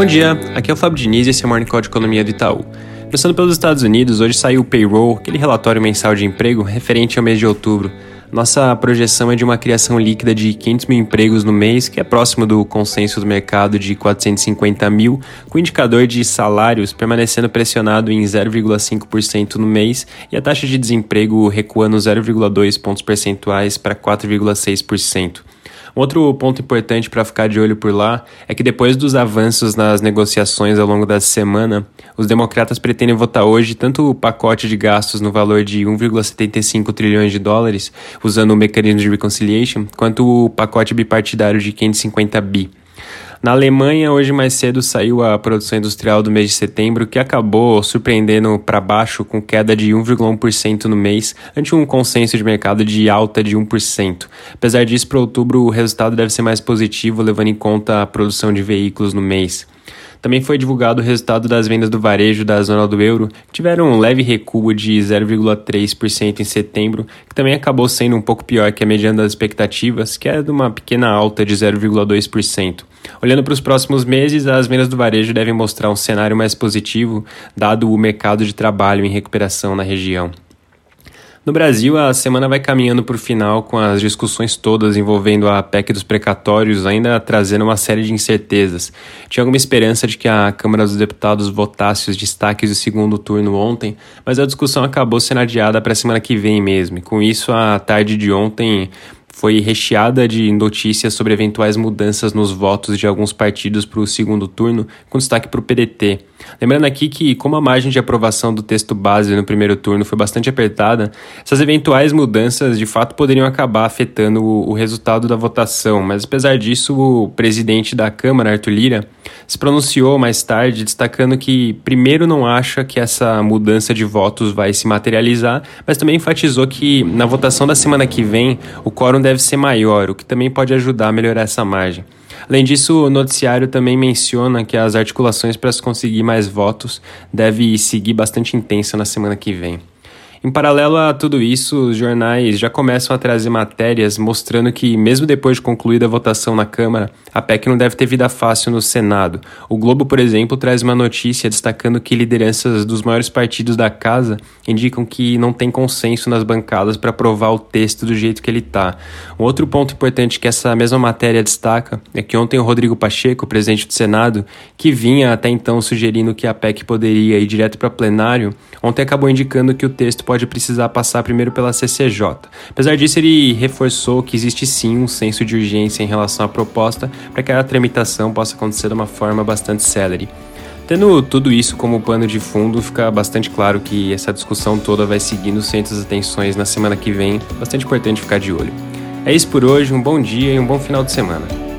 Bom dia, aqui é o Fábio Diniz e esse é o Morning Call de Economia do Itaú. Começando pelos Estados Unidos, hoje saiu o payroll, aquele relatório mensal de emprego referente ao mês de outubro. Nossa projeção é de uma criação líquida de 500 mil empregos no mês, que é próximo do consenso do mercado de 450 mil, com o indicador de salários permanecendo pressionado em 0,5% no mês e a taxa de desemprego recuando 0,2 pontos percentuais para 4,6%. Um outro ponto importante para ficar de olho por lá é que depois dos avanços nas negociações ao longo da semana, os democratas pretendem votar hoje tanto o pacote de gastos no valor de 1,75 trilhões de dólares, usando o mecanismo de reconciliation, quanto o pacote bipartidário de 550 bi. Na Alemanha, hoje mais cedo saiu a produção industrial do mês de setembro, que acabou surpreendendo para baixo com queda de 1,1% no mês, ante um consenso de mercado de alta de 1%. Apesar disso, para outubro o resultado deve ser mais positivo, levando em conta a produção de veículos no mês. Também foi divulgado o resultado das vendas do varejo da zona do euro, que tiveram um leve recuo de 0,3% em setembro, que também acabou sendo um pouco pior que a mediana das expectativas, que é de uma pequena alta de 0,2%. Olhando para os próximos meses, as vendas do varejo devem mostrar um cenário mais positivo, dado o mercado de trabalho em recuperação na região. No Brasil, a semana vai caminhando para o final com as discussões todas envolvendo a PEC dos precatórios, ainda trazendo uma série de incertezas. Tinha alguma esperança de que a Câmara dos Deputados votasse os destaques do segundo turno ontem, mas a discussão acabou sendo adiada para a semana que vem mesmo. E com isso, a tarde de ontem foi recheada de notícias sobre eventuais mudanças nos votos de alguns partidos para o segundo turno, com destaque para o PDT. Lembrando aqui que, como a margem de aprovação do texto base no primeiro turno foi bastante apertada, essas eventuais mudanças de fato poderiam acabar afetando o, o resultado da votação, mas apesar disso, o presidente da Câmara, Arthur Lira, se pronunciou mais tarde destacando que, primeiro, não acha que essa mudança de votos vai se materializar, mas também enfatizou que na votação da semana que vem o quórum deve ser maior, o que também pode ajudar a melhorar essa margem. Além disso, o noticiário também menciona que as articulações para se conseguir mais votos devem seguir bastante intensa na semana que vem. Em paralelo a tudo isso, os jornais já começam a trazer matérias mostrando que, mesmo depois de concluída a votação na Câmara, a PEC não deve ter vida fácil no Senado. O Globo, por exemplo, traz uma notícia destacando que lideranças dos maiores partidos da casa indicam que não tem consenso nas bancadas para aprovar o texto do jeito que ele está. Um outro ponto importante que essa mesma matéria destaca é que ontem o Rodrigo Pacheco, presidente do Senado, que vinha até então sugerindo que a PEC poderia ir direto para plenário, ontem acabou indicando que o texto pode precisar passar primeiro pela CCJ. Apesar disso, ele reforçou que existe sim um senso de urgência em relação à proposta para que a tramitação possa acontecer de uma forma bastante célere. Tendo tudo isso como pano de fundo, fica bastante claro que essa discussão toda vai seguir no centro das atenções na semana que vem, bastante importante ficar de olho. É isso por hoje, um bom dia e um bom final de semana.